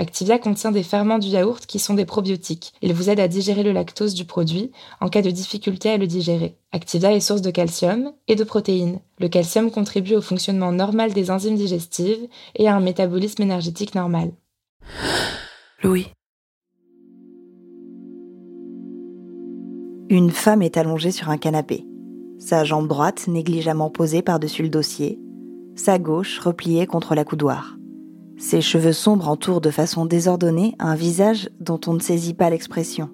Activia contient des ferments du yaourt qui sont des probiotiques. Ils vous aident à digérer le lactose du produit en cas de difficulté à le digérer. Activia est source de calcium et de protéines. Le calcium contribue au fonctionnement normal des enzymes digestives et à un métabolisme énergétique normal. Louis. Une femme est allongée sur un canapé. Sa jambe droite négligemment posée par-dessus le dossier, sa gauche repliée contre la coudoir. Ses cheveux sombres entourent de façon désordonnée un visage dont on ne saisit pas l'expression.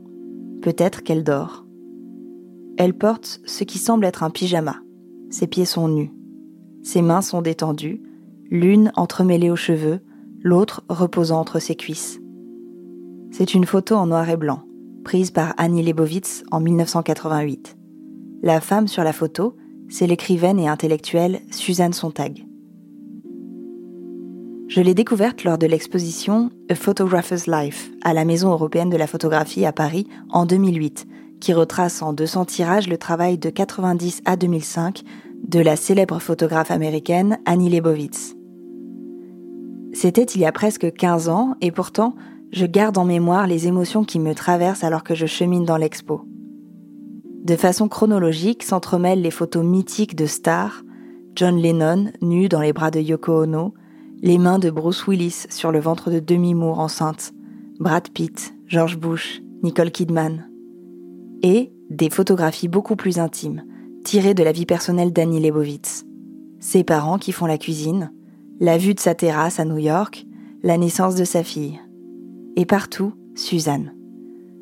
Peut-être qu'elle dort. Elle porte ce qui semble être un pyjama. Ses pieds sont nus. Ses mains sont détendues, l'une entremêlée aux cheveux, l'autre reposant entre ses cuisses. C'est une photo en noir et blanc, prise par Annie Leibovitz en 1988. La femme sur la photo, c'est l'écrivaine et intellectuelle Suzanne Sontag. Je l'ai découverte lors de l'exposition A Photographer's Life à la Maison européenne de la photographie à Paris en 2008, qui retrace en 200 tirages le travail de 90 à 2005 de la célèbre photographe américaine Annie Leibovitz. C'était il y a presque 15 ans et pourtant, je garde en mémoire les émotions qui me traversent alors que je chemine dans l'expo. De façon chronologique s'entremêlent les photos mythiques de stars, John Lennon nu dans les bras de Yoko Ono, les mains de Bruce Willis sur le ventre de Demi Moore enceinte, Brad Pitt, George Bush, Nicole Kidman, et des photographies beaucoup plus intimes, tirées de la vie personnelle d'Annie Leibovitz. Ses parents qui font la cuisine, la vue de sa terrasse à New York, la naissance de sa fille. Et partout, Suzanne.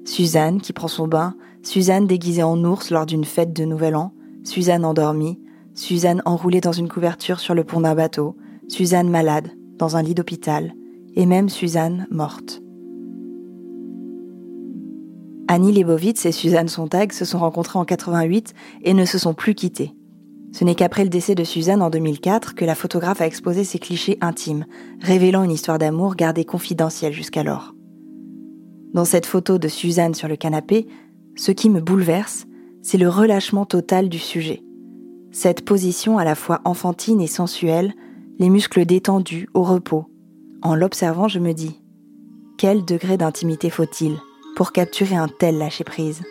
Suzanne qui prend son bain, Suzanne déguisée en ours lors d'une fête de Nouvel An, Suzanne endormie, Suzanne enroulée dans une couverture sur le pont d'un bateau, Suzanne malade, dans un lit d'hôpital, et même Suzanne morte. Annie Leibovitz et Suzanne Sontag se sont rencontrées en 88 et ne se sont plus quittées. Ce n'est qu'après le décès de Suzanne en 2004 que la photographe a exposé ses clichés intimes, révélant une histoire d'amour gardée confidentielle jusqu'alors. Dans cette photo de Suzanne sur le canapé, ce qui me bouleverse, c'est le relâchement total du sujet. Cette position à la fois enfantine et sensuelle les muscles détendus, au repos. En l'observant, je me dis quel degré d'intimité faut-il pour capturer un tel lâcher-prise?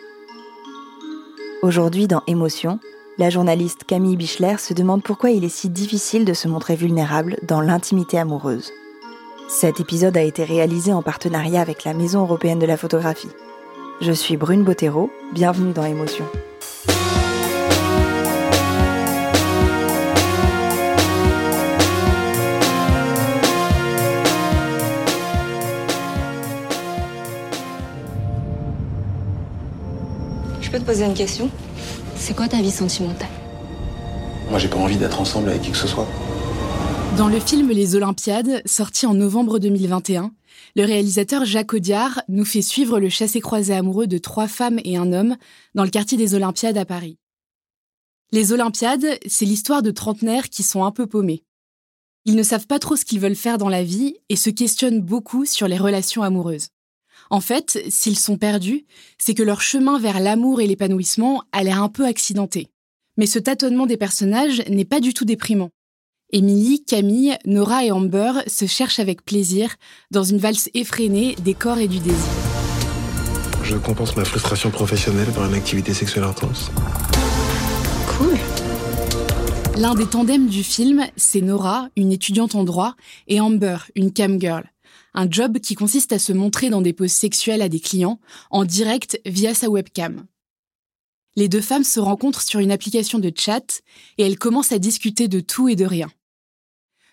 Aujourd'hui, dans Émotion, la journaliste Camille Bichler se demande pourquoi il est si difficile de se montrer vulnérable dans l'intimité amoureuse. Cet épisode a été réalisé en partenariat avec la Maison européenne de la photographie. Je suis Brune Bottero, bienvenue dans Émotion. Te poser une question C'est quoi ta vie sentimentale? Moi, j'ai pas envie d'être ensemble avec qui que ce soit. Dans le film Les Olympiades, sorti en novembre 2021, le réalisateur Jacques Audiard nous fait suivre le chassé-croisé amoureux de trois femmes et un homme dans le quartier des Olympiades à Paris. Les Olympiades, c'est l'histoire de trentenaires qui sont un peu paumés. Ils ne savent pas trop ce qu'ils veulent faire dans la vie et se questionnent beaucoup sur les relations amoureuses. En fait, s'ils sont perdus, c'est que leur chemin vers l'amour et l'épanouissement a l'air un peu accidenté. Mais ce tâtonnement des personnages n'est pas du tout déprimant. Émilie, Camille, Nora et Amber se cherchent avec plaisir dans une valse effrénée des corps et du désir. Je compense ma frustration professionnelle par une activité sexuelle intense. Cool. L'un des tandems du film, c'est Nora, une étudiante en droit, et Amber, une cam girl. Un job qui consiste à se montrer dans des poses sexuelles à des clients, en direct via sa webcam. Les deux femmes se rencontrent sur une application de chat et elles commencent à discuter de tout et de rien.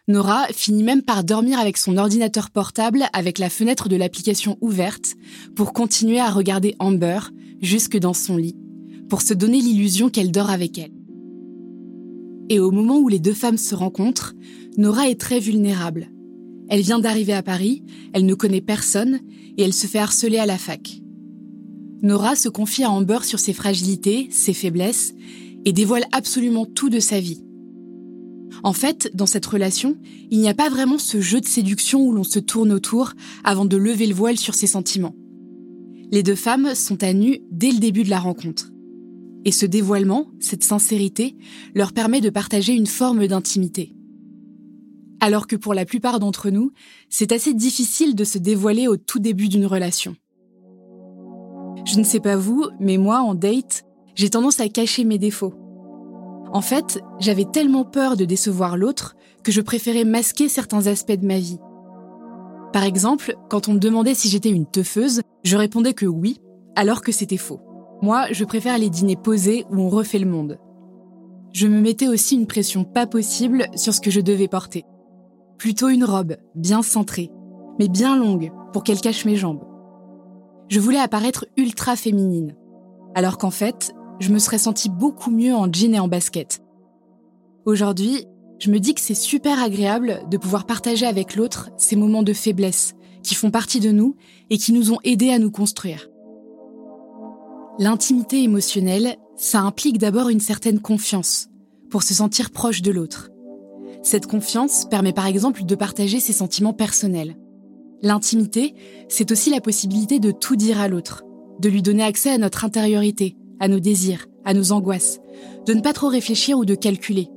Nora finit même par dormir avec son ordinateur portable avec la fenêtre de l'application ouverte pour continuer à regarder Amber jusque dans son lit, pour se donner l'illusion qu'elle dort avec elle. Et au moment où les deux femmes se rencontrent, Nora est très vulnérable. Elle vient d'arriver à Paris, elle ne connaît personne et elle se fait harceler à la fac. Nora se confie à Amber sur ses fragilités, ses faiblesses et dévoile absolument tout de sa vie. En fait, dans cette relation, il n'y a pas vraiment ce jeu de séduction où l'on se tourne autour avant de lever le voile sur ses sentiments. Les deux femmes sont à nu dès le début de la rencontre. Et ce dévoilement, cette sincérité, leur permet de partager une forme d'intimité. Alors que pour la plupart d'entre nous, c'est assez difficile de se dévoiler au tout début d'une relation. Je ne sais pas vous, mais moi, en date, j'ai tendance à cacher mes défauts. En fait, j'avais tellement peur de décevoir l'autre que je préférais masquer certains aspects de ma vie. Par exemple, quand on me demandait si j'étais une teufeuse, je répondais que oui, alors que c'était faux. Moi, je préfère les dîners posés où on refait le monde. Je me mettais aussi une pression pas possible sur ce que je devais porter. Plutôt une robe, bien centrée, mais bien longue, pour qu'elle cache mes jambes. Je voulais apparaître ultra féminine. Alors qu'en fait, je me serais sentie beaucoup mieux en jean et en basket. Aujourd'hui, je me dis que c'est super agréable de pouvoir partager avec l'autre ces moments de faiblesse qui font partie de nous et qui nous ont aidés à nous construire. L'intimité émotionnelle, ça implique d'abord une certaine confiance pour se sentir proche de l'autre. Cette confiance permet par exemple de partager ses sentiments personnels. L'intimité, c'est aussi la possibilité de tout dire à l'autre, de lui donner accès à notre intériorité, à nos désirs, à nos angoisses, de ne pas trop réfléchir ou de calculer,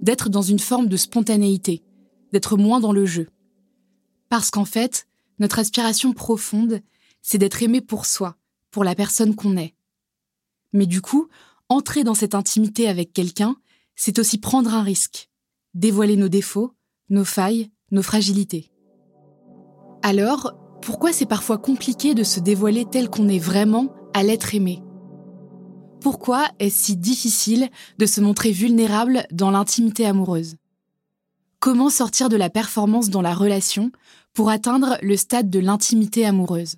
d'être dans une forme de spontanéité, d'être moins dans le jeu. Parce qu'en fait, notre aspiration profonde, c'est d'être aimé pour soi, pour la personne qu'on est. Mais du coup, entrer dans cette intimité avec quelqu'un, c'est aussi prendre un risque, dévoiler nos défauts, nos failles, nos fragilités. Alors, pourquoi c'est parfois compliqué de se dévoiler tel qu'on est vraiment à l'être aimé? Pourquoi est-ce si difficile de se montrer vulnérable dans l'intimité amoureuse? Comment sortir de la performance dans la relation pour atteindre le stade de l'intimité amoureuse?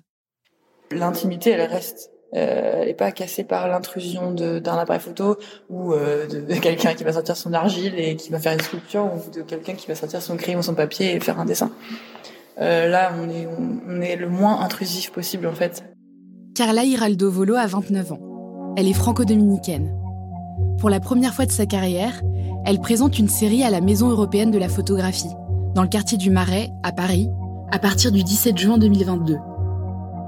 L'intimité, elle reste. Euh, elle n'est pas cassée par l'intrusion d'un appareil photo ou euh, de, quelqu'un qui va sortir son argile et qui va faire une sculpture ou de quelqu'un qui va sortir son crayon, son papier et faire un dessin. Euh, là, on est, est le moins intrusif possible en fait. Carla Hiraldo Volo a 29 ans. Elle est franco-dominicaine. Pour la première fois de sa carrière, elle présente une série à la Maison européenne de la photographie, dans le quartier du Marais, à Paris, à partir du 17 juin 2022.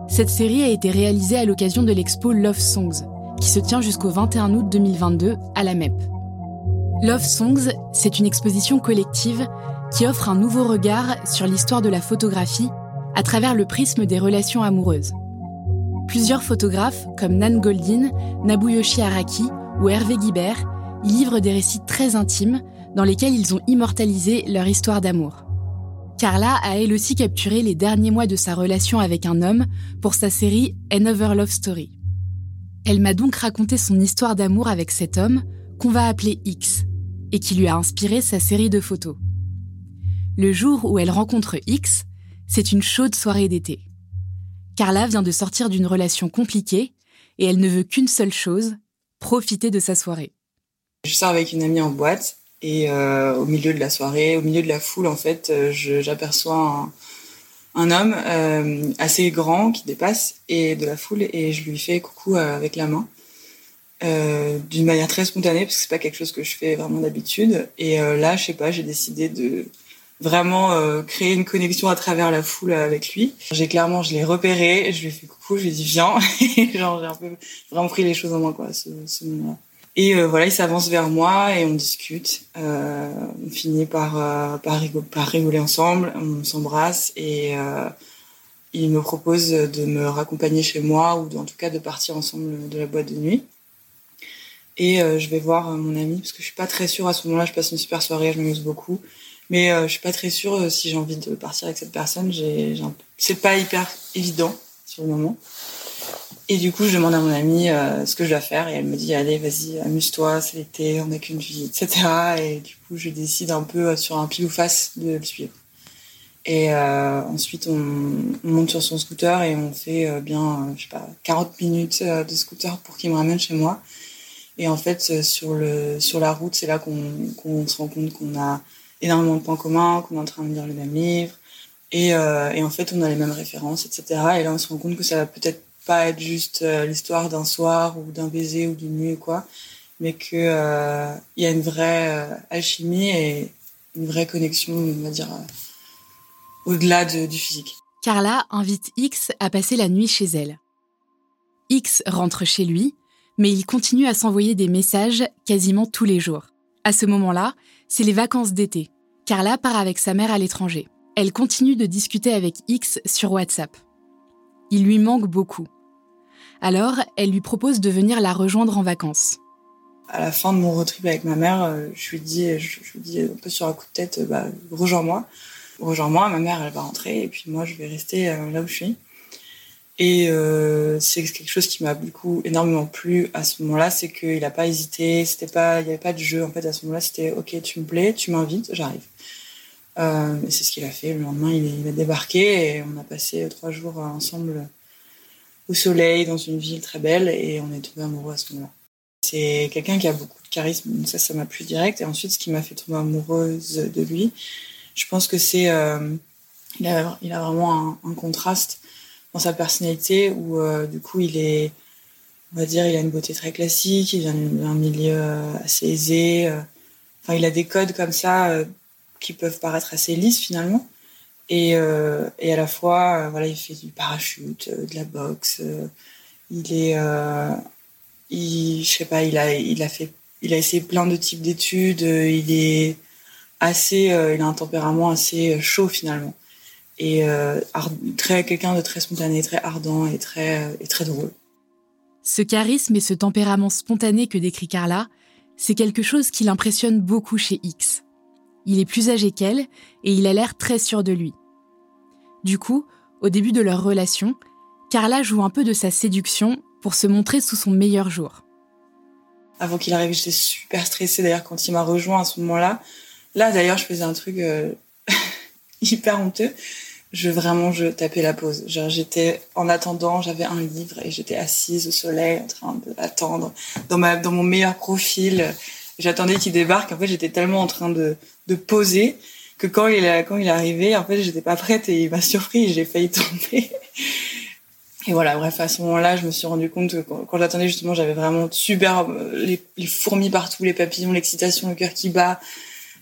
Cette série a été réalisée à l'occasion de l'expo Love Songs, qui se tient jusqu'au 21 août 2022 à la MEP. Love Songs, c'est une exposition collective qui offre un nouveau regard sur l'histoire de la photographie à travers le prisme des relations amoureuses. Plusieurs photographes, comme Nan Goldin, Nabuyoshi Araki ou Hervé Guibert, y livrent des récits très intimes dans lesquels ils ont immortalisé leur histoire d'amour. Carla a elle aussi capturé les derniers mois de sa relation avec un homme pour sa série Another Love Story. Elle m'a donc raconté son histoire d'amour avec cet homme qu'on va appeler X et qui lui a inspiré sa série de photos. Le jour où elle rencontre X, c'est une chaude soirée d'été. Carla vient de sortir d'une relation compliquée et elle ne veut qu'une seule chose, profiter de sa soirée. Je sors avec une amie en boîte Et euh, au milieu de la soirée, au milieu de la foule, en fait, j'aperçois un, homme assez grand qui dépasse et de la foule et je lui fais coucou avec la main. d'une manière très spontanée parce que c'est pas quelque chose que je fais vraiment d'habitude et là je sais pas j'ai décidé de vraiment euh, créer une connexion à travers la foule avec lui. J'ai clairement, je l'ai repéré, je lui ai fait coucou, je lui ai dit viens, j'ai un peu vraiment pris les choses en main quoi, ce, ce moment-là. Et euh, voilà, il s'avance vers moi et on discute. Euh, on finit par euh, par, rigoler, ensemble, on s'embrasse et il me propose de me raccompagner chez moi ou en tout cas de partir ensemble de la boîte de nuit. Et je vais voir mon ami parce que je suis pas très sûre à ce moment-là. Je passe une super soirée, je m'amuse beaucoup. Mais je suis pas très sûre si j'ai envie de partir avec cette personne. J'ai, c'est pas hyper évident sur le moment. Et du coup, je demande à mon amie euh, ce que je dois faire et elle me dit allez, vas-y, amuse-toi, c'est l'été, on n'a qu'une vie, etc. Et du coup, je décide un peu sur un pile ou face de le suivre. Et ensuite, on, on, monte sur son scooter et on fait bien, je sais pas, 40 minutes de scooter pour qu'il me ramène chez moi. Et en fait, sur le sur la route, c'est là qu'on qu'on se rend compte qu'on a énormément de points communs, qu'on est en train de lire le même livre. Et, euh, et, en fait, on a les mêmes références, etc. Et là, on se rend compte que ça va peut-être pas être juste euh, l'histoire d'un soir ou d'un baiser ou d'une nuit ou quoi, mais qu'il euh, y a une vraie euh, alchimie et une vraie connexion, on va dire, au-delà de, du physique. Carla invite X à passer la nuit chez elle. X rentre chez lui, mais il continue à s'envoyer des messages quasiment tous les jours. À ce moment-là, c'est les vacances d'été. Carla part avec sa mère à l'étranger. Elle continue de discuter avec X sur WhatsApp. Il lui manque beaucoup. Alors, elle lui propose de venir la rejoindre en vacances. À la fin de mon road trip avec ma mère, euh, je lui dis, je, lui dis un peu sur un coup de tête, bah, rejoins-moi. Rejoins-moi, ma mère, elle va rentrer et puis moi, je vais rester euh, là où je suis. Et euh, c'est quelque chose qui m'a beaucoup énormément plu à ce moment-là, c'est qu'il n'a pas hésité, il n'y avait pas de jeu en fait à ce moment-là, c'était ok, tu me plais, tu m'invites, j'arrive. Euh, et c'est ce qu'il a fait. Le lendemain, il, il, a débarqué et on a passé trois jours ensemble au soleil dans une ville très belle et on est tombé amoureux à ce moment-là. C'est quelqu'un qui a beaucoup de charisme, donc ça, ça m'a plu direct. Et ensuite, ce qui m'a fait tomber amoureuse de lui, je pense que c'est, euh, il, a, il a vraiment un, contraste dans sa personnalité où euh, du coup il est on va dire il a une beauté très classique il vient d'un milieu euh, assez aisé enfin il a des codes comme ça qui peuvent paraître assez lisses finalement et, et à la fois voilà il fait du parachute de la boxe il est je sais pas il a il a fait il a essayé plein de types d'études il est assez il a un tempérament assez chaud finalement et euh, très quelqu'un de très spontané, très ardent et très euh, et très drôle. Ce charisme et ce tempérament spontané que décrit Carla, c'est quelque chose qui l'impressionne beaucoup chez X. Il est plus âgé qu'elle et il a l'air très sûr de lui. Du coup, au début de leur relation, Carla joue un peu de sa séduction pour se montrer sous son meilleur jour. Avant qu'il arrive, j'étais super stressée d'ailleurs quand il m'a rejoint à ce moment-là. Là d'ailleurs, je faisais un truc euh, hyper honteux. Je vraiment, je tapais la pause. J'étais en attendant, j'avais un livre et j'étais assise au soleil en train d'attendre dans dans mon meilleur profil. J'attendais qu'il débarque. En fait, j'étais tellement en train de, de poser que quand il est, quand il est en fait, j'étais pas prête et il m'a surpris. J'ai failli tomber. Et voilà, bref, à ce moment-là, je me suis rendu compte que quand, j'attendais, justement, j'avais vraiment super les, les, fourmis partout, les papillons, l'excitation, le cœur qui bat.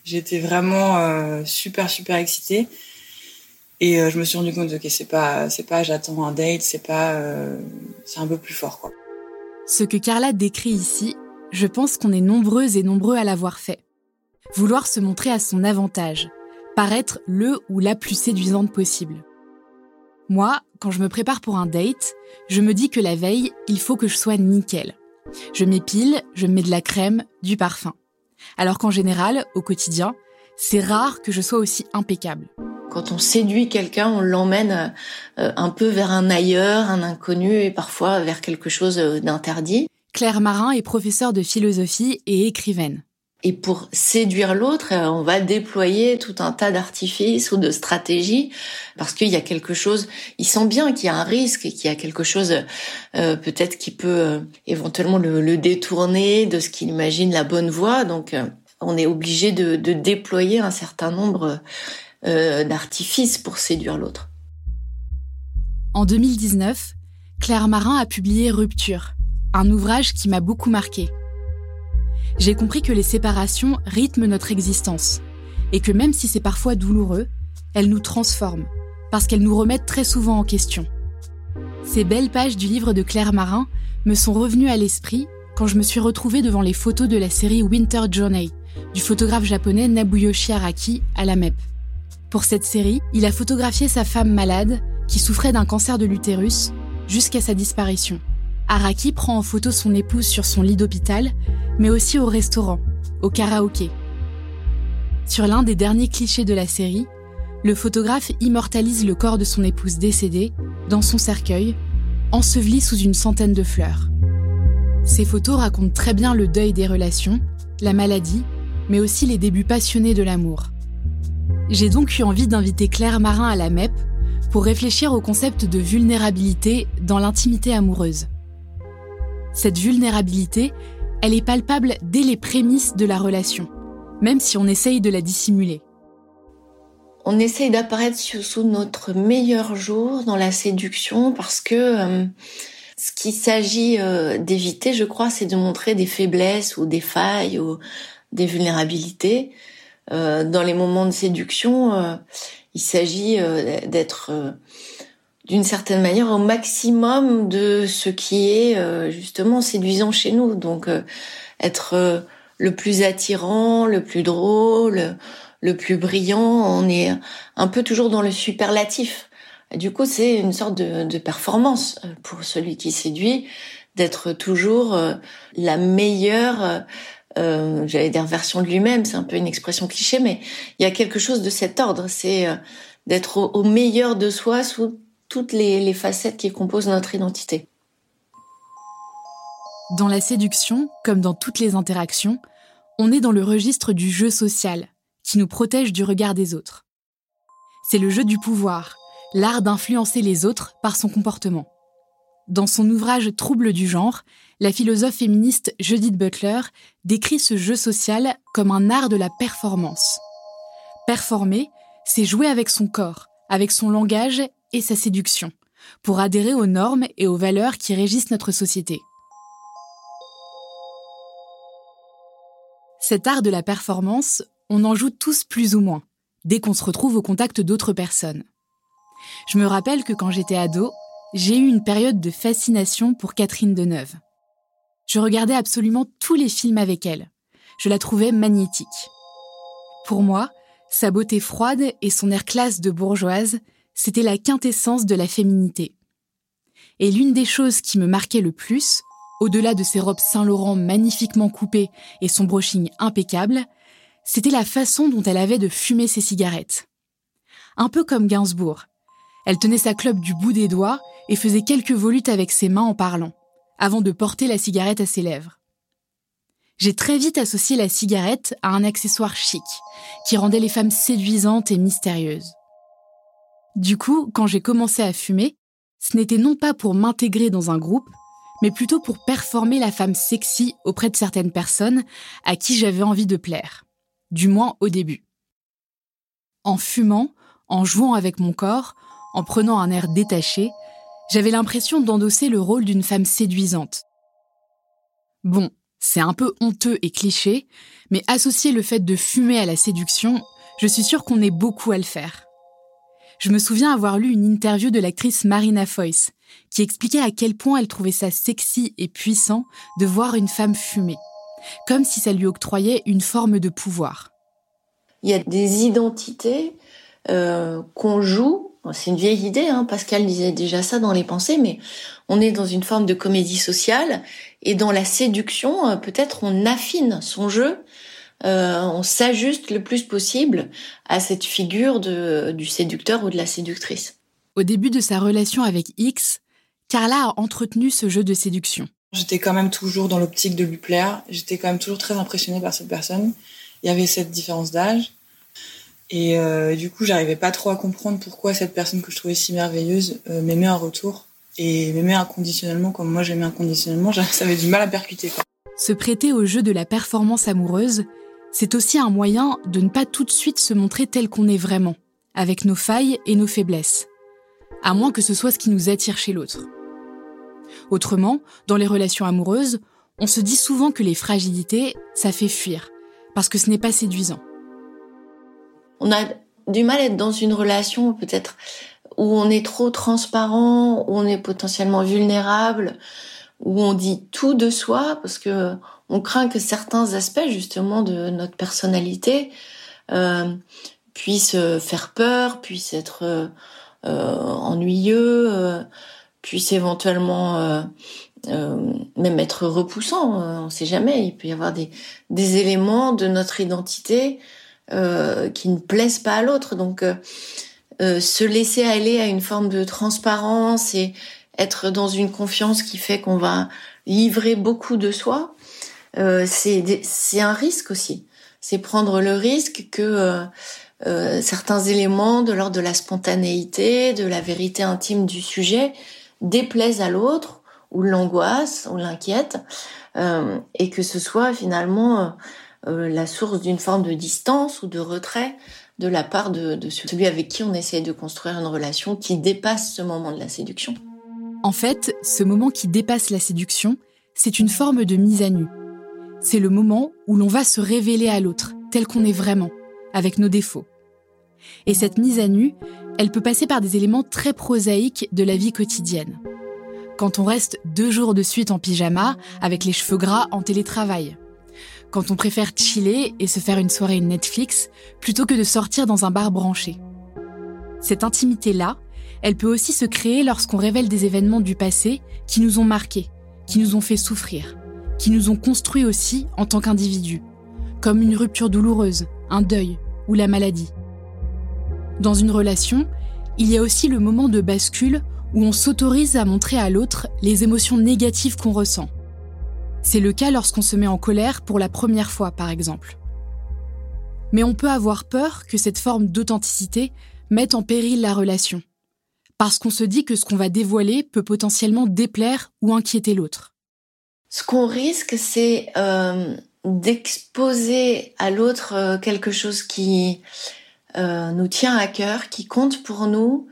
J'étais vraiment euh, super super excitée et euh, je me suis rendu compte que c'est pas c'est pas j'attends un date, c'est pas euh, c'est un peu plus fort quoi. Ce que Carla décrit ici, je pense qu'on est nombreuses et nombreux à l'avoir fait. Vouloir se montrer à son avantage, paraître le ou la plus séduisante possible. Moi, quand je me prépare pour un date, je me dis que la veille, il faut que je sois nickel. Je m'épile, je mets de la crème, du parfum. Alors qu'en général, au quotidien, c'est rare que je sois aussi impeccable. Quand on séduit quelqu'un, on l'emmène euh, un peu vers un ailleurs, un inconnu et parfois vers quelque chose euh, d'interdit. Claire Marin est professeure de philosophie et écrivaine. Et pour séduire l'autre, euh, on va déployer tout un tas d'artifices ou de stratégies parce qu'il y a quelque chose, il sent bien qu'il y a un risque et qu'il y a quelque chose euh, peut-être qui peut euh, éventuellement le, le, détourner de ce qu'il imagine la bonne voie. Donc on est obligé de, déployer un certain nombre d'artifices pour séduire l'autre. En 2019, Claire Marin a publié Rupture, un ouvrage qui m'a beaucoup marqué. J'ai compris que les séparations rythment notre existence et que même si c'est parfois douloureux, elles nous transforment parce qu'elles nous remettent très souvent en question. Ces belles pages du livre de Claire Marin me sont revenues à l'esprit quand je me suis retrouvée devant les photos de la série Winter Journey du photographe japonais Nabuyoshi Araki à la MEP. Pour cette série, il a photographié sa femme malade qui souffrait d'un cancer de l'utérus jusqu'à sa disparition. Araki prend en photo son épouse sur son lit d'hôpital, mais aussi au restaurant, au karaoké. Sur l'un des derniers clichés de la série, le photographe immortalise le corps de son épouse décédée dans son cercueil, enseveli sous une centaine de fleurs. Ces photos racontent très bien le deuil des relations, la maladie, mais aussi les débuts passionnés de l'amour. J'ai donc eu envie d'inviter Claire Marin à la MEP pour réfléchir au concept de vulnérabilité dans l'intimité amoureuse. Cette vulnérabilité, elle est palpable dès les prémices de la relation, même si on essaye de la dissimuler on essaye d'apparaître sous notre meilleur jour dans la séduction parce que euh, ce qu'il s'agit euh, d'éviter, je crois, c'est de montrer des faiblesses ou des failles ou des vulnérabilités. Euh, dans les moments de séduction, il s'agit d'être d'une certaine manière au maximum de ce qui est justement séduisant chez nous. Donc être le plus attirant, le plus drôle, le plus brillant, on est un peu toujours dans le superlatif. Du coup, c'est une sorte de, performance euh, pour celui qui séduit d'être toujours euh, la meilleure, euh, j'allais dire version de lui-même. C'est un peu une expression cliché, mais il y a quelque chose de cet ordre. C'est d'être au, meilleur de soi sous toutes les facettes qui composent notre identité. Dans la séduction, comme dans toutes les interactions, on est dans le registre du jeu social, qui nous protège du regard des autres. C'est le jeu du pouvoir, l'art d'influencer les autres par son comportement. Dans son ouvrage Trouble du genre, la philosophe féministe Judith Butler décrit ce jeu social comme un art de la performance. Performer, c'est jouer avec son corps, avec son langage et sa séduction, pour adhérer aux normes et aux valeurs qui régissent notre société. Cet art de la performance, on en joue tous plus ou moins, dès qu'on se retrouve au contact d'autres personnes. Je me rappelle que quand j'étais ado, j'ai eu une période de fascination pour Catherine Deneuve. Je regardais absolument tous les films avec elle. Je la trouvais magnétique. Pour moi, sa beauté froide et son air classe de bourgeoise, c'était la quintessence de la féminité. Et l'une des choses qui me marquait le plus, au-delà de ses robes Saint-Laurent magnifiquement coupées et son brushing impeccable, c'était la façon dont elle avait de fumer ses cigarettes. Un peu comme Gainsbourg. Elle tenait sa clope du bout des doigts et faisait quelques volutes avec ses mains en parlant, avant de porter la cigarette à ses lèvres. J'ai très vite associé la cigarette à un accessoire chic, qui rendait les femmes séduisantes et mystérieuses. Du coup, quand j'ai commencé à fumer, ce n'était non pas pour m'intégrer dans un groupe, mais plutôt pour performer la femme sexy auprès de certaines personnes à qui j'avais envie de plaire du moins au début. En fumant, en jouant avec mon corps, en prenant un air détaché, j'avais l'impression d'endosser le rôle d'une femme séduisante. Bon, c'est un peu honteux et cliché, mais associer le fait de fumer à la séduction, je suis sûre qu'on est beaucoup à le faire. Je me souviens avoir lu une interview de l'actrice Marina Foyce, qui expliquait à quel point elle trouvait ça sexy et puissant de voir une femme fumer comme si ça lui octroyait une forme de pouvoir. Il y a des identités euh, qu'on joue. C'est une vieille idée, hein, Pascal disait déjà ça dans les pensées, mais on est dans une forme de comédie sociale et dans la séduction, euh, peut-être on affine son jeu, euh, on s'ajuste le plus possible à cette figure de, du séducteur ou de la séductrice. Au début de sa relation avec X, Carla a entretenu ce jeu de séduction. J'étais quand même toujours dans l'optique de lui plaire. J'étais quand même toujours très impressionnée par cette personne. Il y avait cette différence d'âge. Et euh, du coup, j'arrivais pas trop à comprendre pourquoi cette personne que je trouvais si merveilleuse euh, m'aimait en retour et m'aimait inconditionnellement comme moi j'aimais inconditionnellement. Ça avait du mal à percuter. Se prêter au jeu de la performance amoureuse, c'est aussi un moyen de ne pas tout de suite se montrer tel qu'on est vraiment, avec nos failles et nos faiblesses, à moins que ce soit ce qui nous attire chez l'autre. Autrement, dans les relations amoureuses, on se dit souvent que les fragilités, ça fait fuir, parce que ce n'est pas séduisant. On a du mal à être dans une relation peut-être où on est trop transparent, où on est potentiellement vulnérable, où on dit tout de soi, parce que on craint que certains aspects justement de notre personnalité euh, puissent faire peur, puissent être euh, euh ennuyeux, euh, puissent éventuellement euh, euh, même être repoussants. on ne sait jamais. Il peut y avoir des éléments de notre identité qui ne plaisent pas à l'autre. Donc se laisser aller à une forme de transparence et être dans une confiance qui fait qu'on va livrer beaucoup de soi, euh, c'est un risque aussi. C'est prendre le risque que euh, euh, certains éléments de l'ordre de la spontanéité, de la vérité intime du sujet déplaisent à l'autre ou l'angoisse ou l'inquiète et que ce soit finalement la source d'une forme de distance ou de retrait de la part de, de celui avec qui on essaye de construire une relation qui dépasse ce moment de la séduction. En fait, ce moment qui dépasse la séduction, c'est une forme de mise à nu. C'est le moment où l'on va se révéler à l'autre, tel qu'on est vraiment, avec nos défauts. Et cette mise à nu, elle peut passer par des éléments très prosaïques de la vie quotidienne. Quand on reste deux jours de suite en pyjama, avec les cheveux gras en télétravail. Quand on préfère chiller et se faire une soirée Netflix, plutôt que de sortir dans un bar branché. Cette intimité-là, elle peut aussi se créer lorsqu'on révèle des événements du passé qui nous ont marqués, qui nous ont fait souffrir, qui nous ont construits aussi en tant qu'individus, comme une rupture douloureuse, un deuil ou la maladie. Dans une relation, il y a aussi le moment de bascule où on s'autorise à montrer à l'autre les émotions négatives qu'on ressent. C'est le cas lorsqu'on se met en colère pour la première fois, par exemple. Mais on peut avoir peur que cette forme d'authenticité mette en péril la relation parce qu'on se dit que ce qu'on va dévoiler peut potentiellement déplaire ou inquiéter l'autre. Ce qu'on risque, c'est euh, d'exposer à l'autre euh, quelque chose qui euh, nous tient à cœur, qui compte pour nous,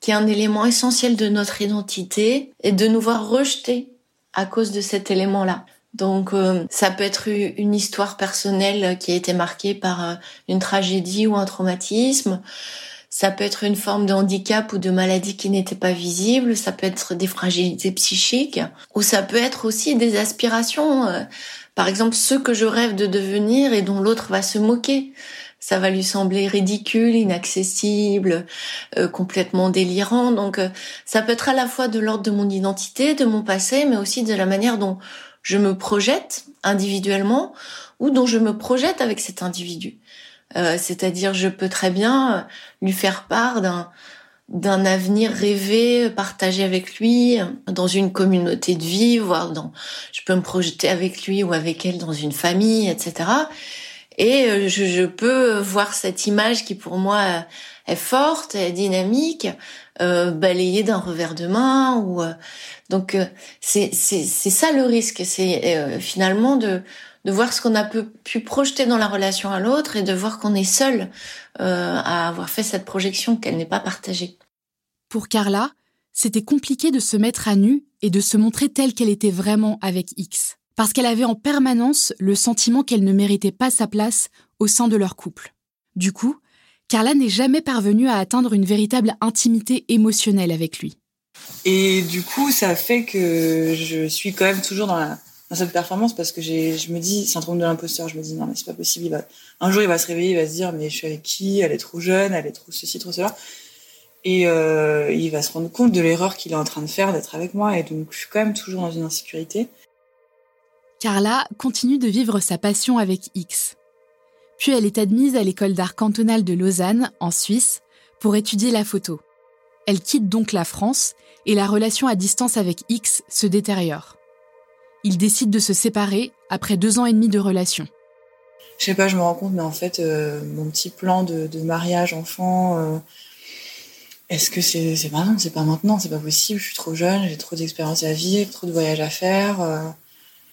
qui est un élément essentiel de notre identité, et de nous voir rejeter à cause de cet élément-là. Donc ça peut être une histoire personnelle qui a été marquée par une tragédie ou un traumatisme, ça peut être une forme de handicap ou de maladie qui n'était pas visible, ça peut être des fragilités psychiques, ou ça peut être aussi des aspirations, euh, par exemple ceux que je rêve de devenir et dont l'autre va se moquer. Ça va lui sembler ridicule, inaccessible, euh, complètement délirant. Donc euh, ça peut être à la fois de l'ordre de mon identité, de mon passé, mais aussi de la manière dont je me projette individuellement ou dont je me projette avec cet individu. Euh, c'est-à-dire, je peux très bien euh, lui faire part d'un d'un avenir rêvé, partagé avec lui dans une communauté de vie, voire dans, je peux me projeter avec lui ou avec elle dans une famille, etc. Et euh, je, je peux voir cette image qui pour moi est forte, est dynamique, euh, balayée d'un revers de main. Ou donc c'est c'est c'est ça le risque, c'est finalement de de voir ce qu'on a pu projeter dans la relation à l'autre et de voir qu'on est seul euh, à avoir fait cette projection, qu'elle n'est pas partagée. Pour Carla, c'était compliqué de se mettre à nu et de se montrer telle qu'elle était vraiment avec X, parce qu'elle avait en permanence le sentiment qu'elle ne méritait pas sa place au sein de leur couple. Du coup, Carla n'est jamais parvenue à atteindre une véritable intimité émotionnelle avec lui. Et du coup, ça fait que je suis quand même toujours dans la dans cette performance parce que je me dis, syndrome de l'imposteur, je me dis non mais c'est pas possible. Il va, un jour il va se réveiller, il va se dire mais je suis avec qui Elle est trop jeune, elle est trop ceci, trop cela. Et euh, il va se rendre compte de l'erreur qu'il est en train de faire d'être avec moi et donc je suis quand même toujours dans une insécurité. Carla continue de vivre sa passion avec X. Puis elle est admise à l'école d'art cantonale de Lausanne, en Suisse, pour étudier la photo. Elle quitte donc la France et la relation à distance avec X se détériore. Ils décident de se séparer après deux ans et demi de relation. Je sais pas, je me rends compte, mais en fait, euh, mon petit plan de, mariage, enfant, euh, est-ce que c'est c'est maintenant C'est pas maintenant, c'est pas possible. Je suis trop jeune, j'ai trop d'expérience à vivre, trop de voyages à faire. Euh,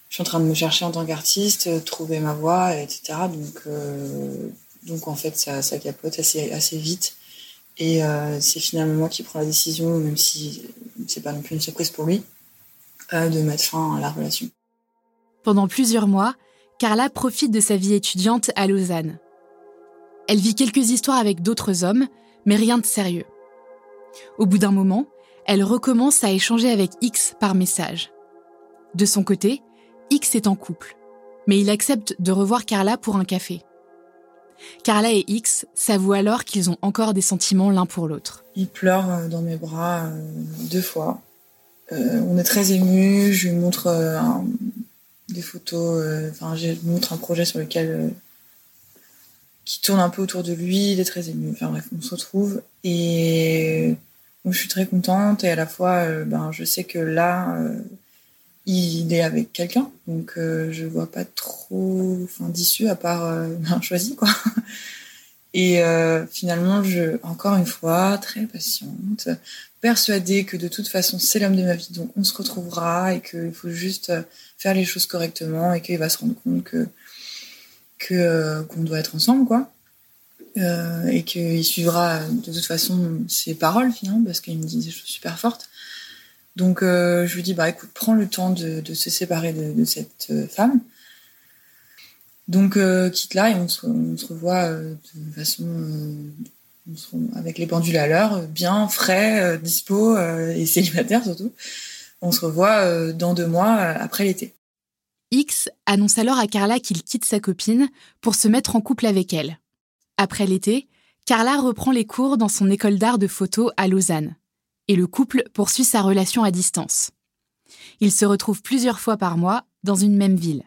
je suis en train de me chercher en tant qu'artiste, trouver ma voix, etc. Donc, donc en fait, ça, ça capote assez, assez vite. Et c'est finalement moi qui prends la décision, même si c'est pas non plus une surprise pour lui, de mettre fin à la relation. Pendant plusieurs mois, Carla profite de sa vie étudiante à Lausanne. Elle vit quelques histoires avec d'autres hommes, mais rien de sérieux. Au bout d'un moment, elle recommence à échanger avec X par message. De son côté, X est en couple, mais il accepte de revoir Carla pour un café. Carla et X s'avouent alors qu'ils ont encore des sentiments l'un pour l'autre. Il pleure euh, dans mes bras euh, deux fois. Euh, on est très émus. Je lui montre des photos. Enfin, je montre un projet sur lequel qui tourne un peu autour de lui. Il est très ému. Enfin bref, on se retrouve et je suis très contente et à la fois, ben, je sais que là, il est avec quelqu'un, donc euh, je vois pas trop d'issue à part euh, un choisi quoi. Et euh, finalement, je, encore une fois, très patiente, persuadée que de toute façon c'est l'homme de ma vie, donc on se retrouvera et qu'il faut juste faire les choses correctement et qu'il va se rendre compte que que qu'on doit être ensemble quoi. et qu'il suivra de toute façon ses paroles finalement parce qu'il me dit des choses super fortes donc euh, je lui dis bah écoute, prends le temps de, se séparer de, cette euh, femme. Donc euh, quitte là et on se, revoit de façon avec les pendules à l'heure, bien frais, dispo et célibataire surtout. On se revoit dans deux mois après l'été. X annonce alors à Carla qu'il quitte sa copine pour se mettre en couple avec elle. Après l'été, Carla reprend les cours dans son école d'art de photo à Lausanne et le couple poursuit sa relation à distance. Ils se retrouvent plusieurs fois par mois dans une même ville.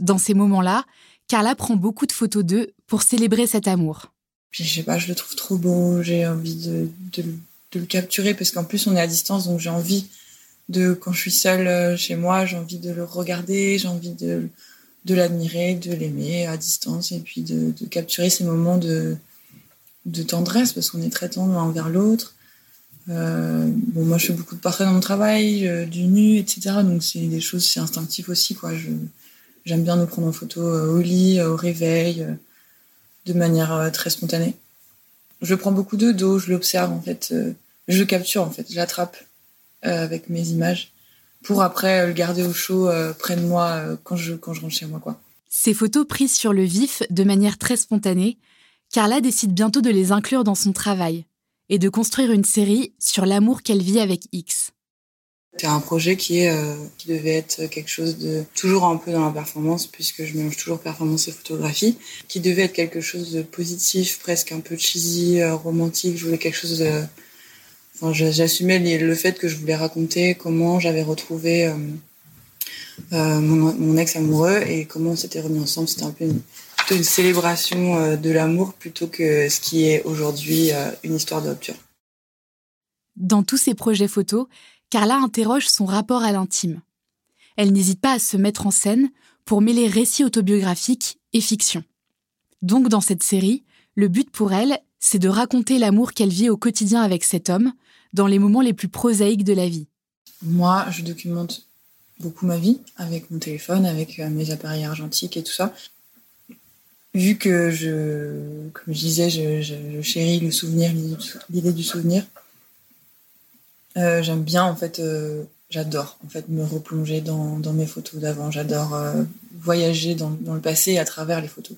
Dans ces moments-là, Carla prend beaucoup de photos d'eux pour célébrer cet amour. Puis je sais pas, je le trouve trop beau, j'ai envie de, le capturer parce qu'en plus on est à distance, donc j'ai envie de, quand je suis seule euh, chez moi, j'ai envie de le regarder, j'ai envie de, l'admirer, de l'aimer à distance et puis de, capturer ces moments de, tendresse parce qu'on est très tendre l'un envers l'autre. Euh, bon, moi, je fais beaucoup de portraits dans mon travail, euh, du nu, etc. Donc, c'est des choses, c'est instinctif aussi, quoi. J'aime bien nous prendre en photo au lit, au réveil, de manière très spontanée. Je prends beaucoup de dos, je l'observe, en fait. je le capture, en fait. Je l'attrape avec mes images pour après le garder au chaud près de moi quand je, quand je rentre chez moi, quoi. Ces photos prises sur le vif de manière très spontanée, Carla décide bientôt de les inclure dans son travail et de construire une série sur l'amour qu'elle vit avec X. C'est un projet euh, qui devait être quelque chose de toujours un peu dans la performance, puisque je mélange toujours performance et photographie, qui devait être quelque chose de positif, presque un peu cheesy, euh, romantique. Je voulais quelque chose de... Enfin, j'assumais le fait que je voulais raconter comment j'avais retrouvé euh, mon, mon, ex amoureux et comment on s'était remis ensemble. C'était un peu une, une célébration de l'amour plutôt que ce qui est aujourd'hui une histoire de rupture. Dans tous ses projets photos, Carla interroge son rapport à l'intime. Elle n'hésite pas à se mettre en scène pour mêler récits autobiographiques et fiction. Donc dans cette série, le but pour elle, c'est de raconter l'amour qu'elle vit au quotidien avec cet homme, dans les moments les plus prosaïques de la vie. Moi, je documente beaucoup ma vie avec mon téléphone, avec euh, mes appareils argentiques et tout ça vu que je, comme je disais, je, chéris le souvenir, l'idée du souvenir, euh, j'aime bien en fait, euh, j'adore en fait me replonger dans, mes photos d'avant. J'adore euh, voyager dans, dans, le passé à travers les photos.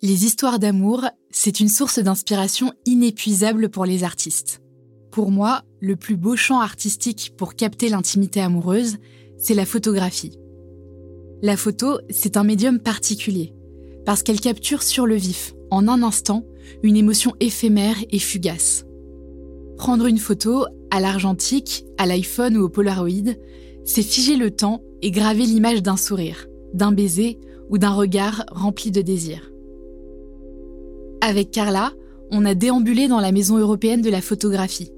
Les histoires d'amour, c'est une source d'inspiration inépuisable pour les artistes. Pour moi, le plus beau champ artistique pour capter l'intimité amoureuse, c'est la photographie. La photo, c'est un médium particulier parce qu'elle capture sur le vif, en un instant, une émotion éphémère et fugace. Prendre une photo, à l'argentique, à l'iPhone ou au Polaroid, c'est figer le temps et graver l'image d'un sourire, d'un baiser ou d'un regard rempli de désir. Avec Carla, on a déambulé dans la Maison européenne de la photographie,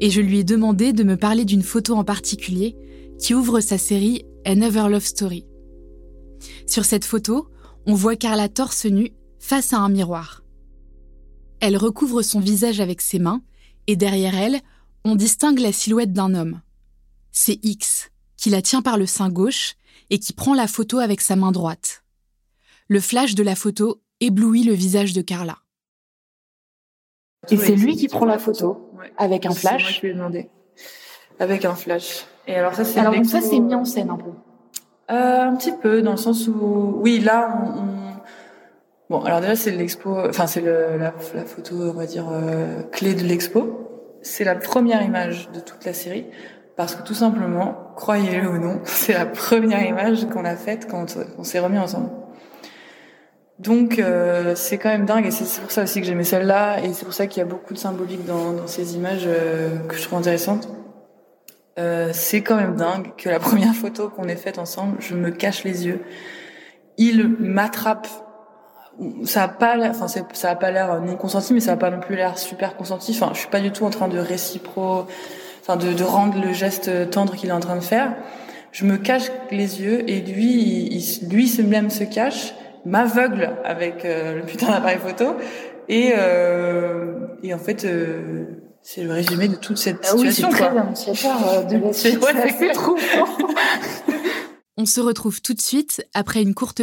et je lui ai demandé de me parler d'une photo en particulier qui ouvre sa série Another Love Story. Sur cette photo, on voit Carla torse nu face à un miroir. Elle recouvre son visage avec ses mains et derrière elle, on distingue la silhouette d'un homme. C'est X, qui la tient par le sein gauche et qui prend la photo avec sa main droite. Le flash de la photo éblouit le visage de Carla. Et c'est lui qui prend la photo avec un flash. Moi, je lui ai demandé. Avec un flash. Et alors ça, c'est. Alors ça, c'est mis en scène un peu. Euh, un petit peu, dans le sens où, oui, là, on, bon, alors déjà, c'est l'expo, enfin, c'est la, la, photo, on va dire, euh, clé de l'expo. C'est la première image de toute la série, parce que tout simplement, croyez-le ou non, c'est la première image qu'on a faite quand on s'est remis ensemble. Donc euh, c'est quand même dingue et c'est pour ça aussi que j'aimais celle-là et c'est pour ça qu'il y a beaucoup de symbolique dans, dans ces images euh, que je trouve intéressantes. Euh, c'est quand même dingue que la première photo qu'on ait faite ensemble, je me cache les yeux. Il m'attrape. Ça a pas l'air, enfin ça a pas l'air non consenti, mais ça a pas non plus l'air super consenti. Enfin, je suis pas du tout en train de récipro, enfin de, de rendre le geste tendre qu'il est en train de faire. Je me cache les yeux et lui, il, lui même se cache m'aveugle avec euh, le putain d'appareil photo. Et, euh, et en fait, euh, c'est le résumé de toute cette situation. Ah oui, c'est très euh, de la suite. Ouais, On se retrouve tout de suite après une courte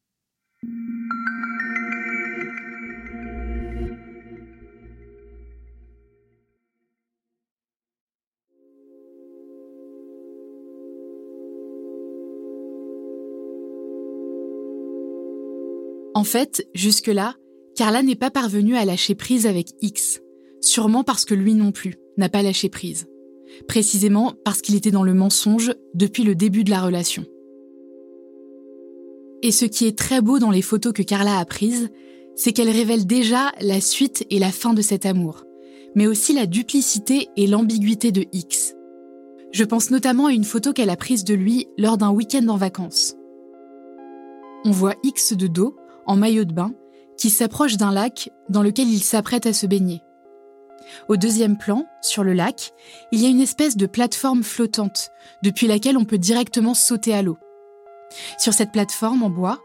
En fait, jusque-là, Carla n'est pas parvenue à lâcher prise avec X, sûrement parce que lui non plus n'a pas lâché prise, précisément parce qu'il était dans le mensonge depuis le début de la relation. Et ce qui est très beau dans les photos que Carla a prises, c'est qu'elles révèlent déjà la suite et la fin de cet amour, mais aussi la duplicité et l'ambiguïté de X. Je pense notamment à une photo qu'elle a prise de lui lors d'un week-end en vacances. On voit X de dos, en maillot de bain, qui s'approche d'un lac dans lequel il s'apprête à se baigner. Au deuxième plan, sur le lac, il y a une espèce de plateforme flottante, depuis laquelle on peut directement sauter à l'eau. Sur cette plateforme en bois,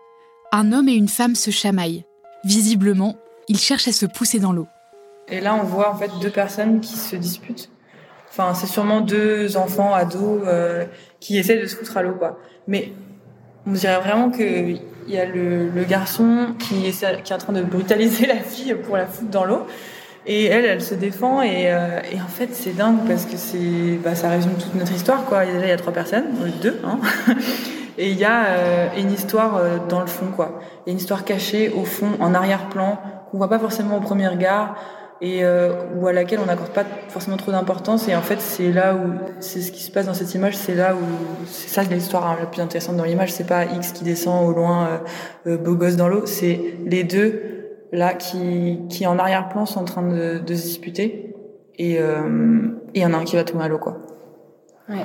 un homme et une femme se chamaillent. Visiblement, ils cherchent à se pousser dans l'eau. Et là, on voit en fait deux personnes qui se disputent. Enfin, c'est sûrement deux enfants, ados, euh, qui essaient de se foutre à l'eau, quoi. Mais on dirait vraiment qu'il y a le, le garçon qui est, qui est en train de brutaliser la fille pour la foutre dans l'eau. Et elle, elle se défend et, euh, et en fait c'est dingue parce que c'est, bah, ça résume toute notre histoire quoi. Il y a trois personnes, deux, hein. et il y a euh, une histoire euh, dans le fond quoi. Il y a une histoire cachée au fond, en arrière-plan, qu'on voit pas forcément au premier regard et euh, ou à laquelle on n'accorde pas forcément trop d'importance. Et en fait, c'est là où c'est ce qui se passe dans cette image, c'est là où c'est ça l'histoire hein, la plus intéressante dans l'image. C'est pas X qui descend au loin, euh, euh, beau gosse dans l'eau. C'est les deux là qui qui en arrière-plan sont en train de, de se disputer. Et il y en a un qui va tomber à l'eau quoi. Ouais.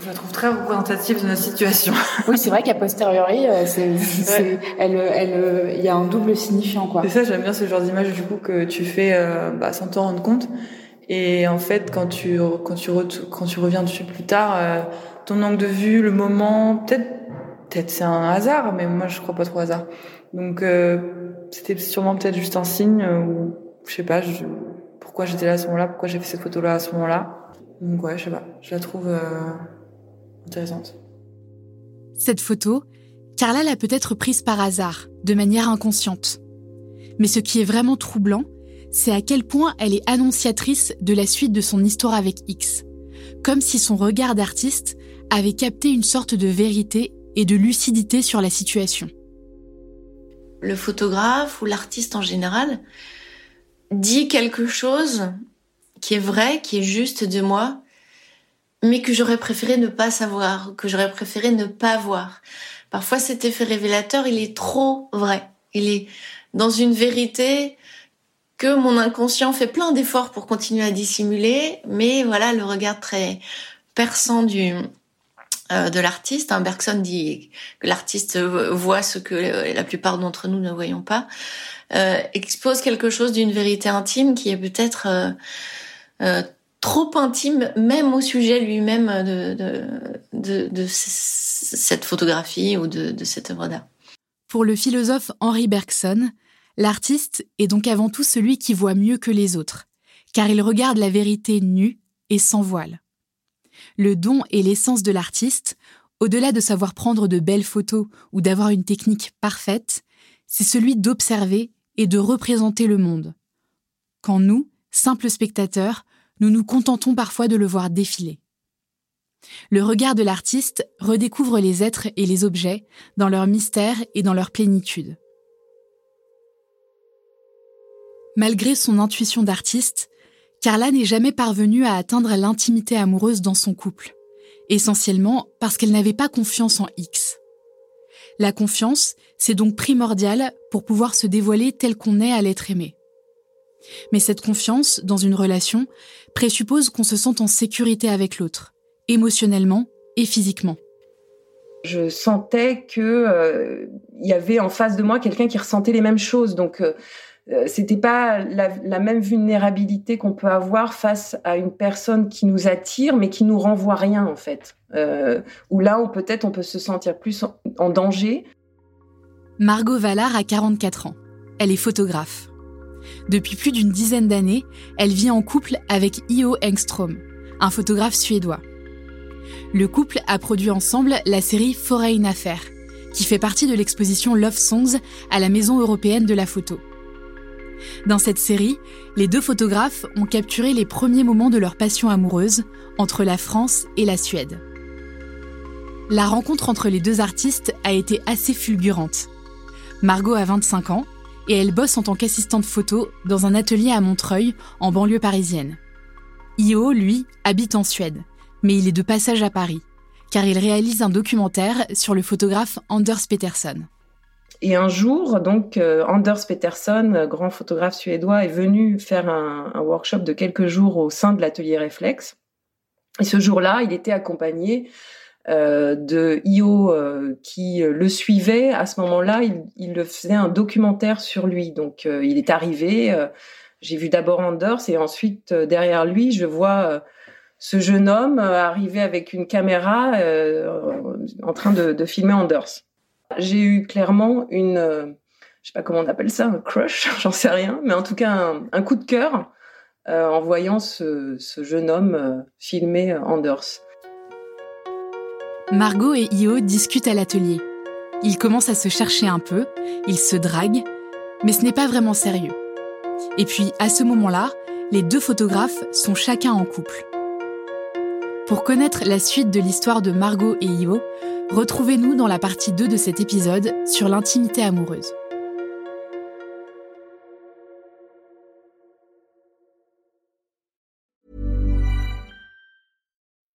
Je la trouve très représentative de notre situation. Oui, c'est vrai qu'à posteriori, euh, c'est, c'est, elle, elle, il y a un double signifiant, quoi. C'est ça, j'aime bien ce genre d'image du coup que tu fais euh, bah, sans t'en rendre compte. Et en fait, quand tu quand tu quand tu reviens dessus plus tard, euh, ton angle de vue, le moment, peut-être peut-être c'est un hasard, mais moi je crois pas trop au hasard. Donc euh, c'était sûrement peut-être juste un signe ou je sais pas, je, pourquoi j'étais là à ce moment-là, pourquoi j'ai fait cette photo-là à ce moment-là. Donc ouais, je sais pas, je la trouve intéressante. Cette photo, Carla l'a peut-être prise par hasard, de manière inconsciente. Mais ce qui est vraiment troublant, c'est à quel point elle est annonciatrice de la suite de son histoire avec X. Comme si son regard d'artiste avait capté une sorte de vérité et de lucidité sur la situation. Le photographe ou l'artiste en général dit quelque chose qui est vrai, qui est juste de moi, mais que j'aurais préféré ne pas savoir, que j'aurais préféré ne pas voir. Parfois, cet effet révélateur, il est trop vrai. Il est dans une vérité que mon inconscient fait plein d'efforts pour continuer à dissimuler, mais voilà le regard très perçant du euh, de l'artiste. Hein, Bergson dit que l'artiste voit ce que la plupart d'entre nous ne voyons pas, euh, expose quelque chose d'une vérité intime qui est peut-être euh, euh trop intime, même au sujet lui-même de, cette photographie ou de, de cette œuvre d'art. Pour le philosophe Henri Bergson, l'artiste est donc avant tout celui qui voit mieux que les autres, car il regarde la vérité nue et sans voile. Le don et l'essence de l'artiste, au-delà de savoir prendre de belles photos ou d'avoir une technique parfaite, c'est celui d'observer et de représenter le monde. Quand nous, simples spectateurs, nous nous contentons parfois de le voir défiler. Le regard de l'artiste redécouvre les êtres et les objets dans leur mystère et dans leur plénitude. Malgré son intuition d'artiste, Carla n'est jamais parvenue à atteindre l'intimité amoureuse dans son couple, essentiellement parce qu'elle n'avait pas confiance en X. La confiance, c'est donc primordial pour pouvoir se dévoiler tel qu'on est à l'être aimé. Mais cette confiance, dans une relation, présuppose qu'on se sente en sécurité avec l'autre, émotionnellement et physiquement. Je sentais que euh, y avait en face de moi quelqu'un qui ressentait les mêmes choses, donc euh, euh, c'était pas la, la, même vulnérabilité qu'on peut avoir face à une personne qui nous attire mais qui nous renvoie rien en fait. Euh, où là, on peut-être on peut se sentir plus en, en danger. Margot Vallard a 44 ans. Elle est photographe. Depuis plus d'une dizaine d'années, elle vit en couple avec Io Engström, un photographe suédois. Le couple a produit ensemble la série Foreign Affair, qui fait partie de l'exposition Love Songs à la Maison européenne de la photo. Dans cette série, les deux photographes ont capturé les premiers moments de leur passion amoureuse entre la France et la Suède. La rencontre entre les deux artistes a été assez fulgurante. Margot a 25 ans et elle bosse en tant qu'assistante photo dans un atelier à Montreuil, en banlieue parisienne. Io, lui, habite en Suède, mais il est de passage à Paris, car il réalise un documentaire sur le photographe Anders Peterson. Et un jour, donc, euh, Anders Peterson, grand photographe suédois, est venu faire un, workshop de quelques jours au sein de l'atelier Réflexe. Et ce jour-là, il était accompagné euh, de Io euh, qui le suivait. À ce moment-là, il, il, faisait un documentaire sur lui. Donc, euh, il est arrivé. Euh, j'ai vu d'abord Anders et ensuite derrière lui, je vois ce jeune homme arriver avec une caméra en train de, filmer Anders. J'ai eu clairement une, je sais pas comment on appelle ça, un crush, j'en sais rien, mais en tout cas un, coup de cœur en voyant ce jeune homme filmer Anders. Margot et Io discutent à l'atelier. Ils commencent à se chercher un peu, ils se draguent, mais ce n'est pas vraiment sérieux. Et puis, à ce moment-là, les deux photographes sont chacun en couple. Pour connaître la suite de l'histoire de Margot et Io, retrouvez-nous dans la partie 2 de cet épisode sur l'intimité amoureuse.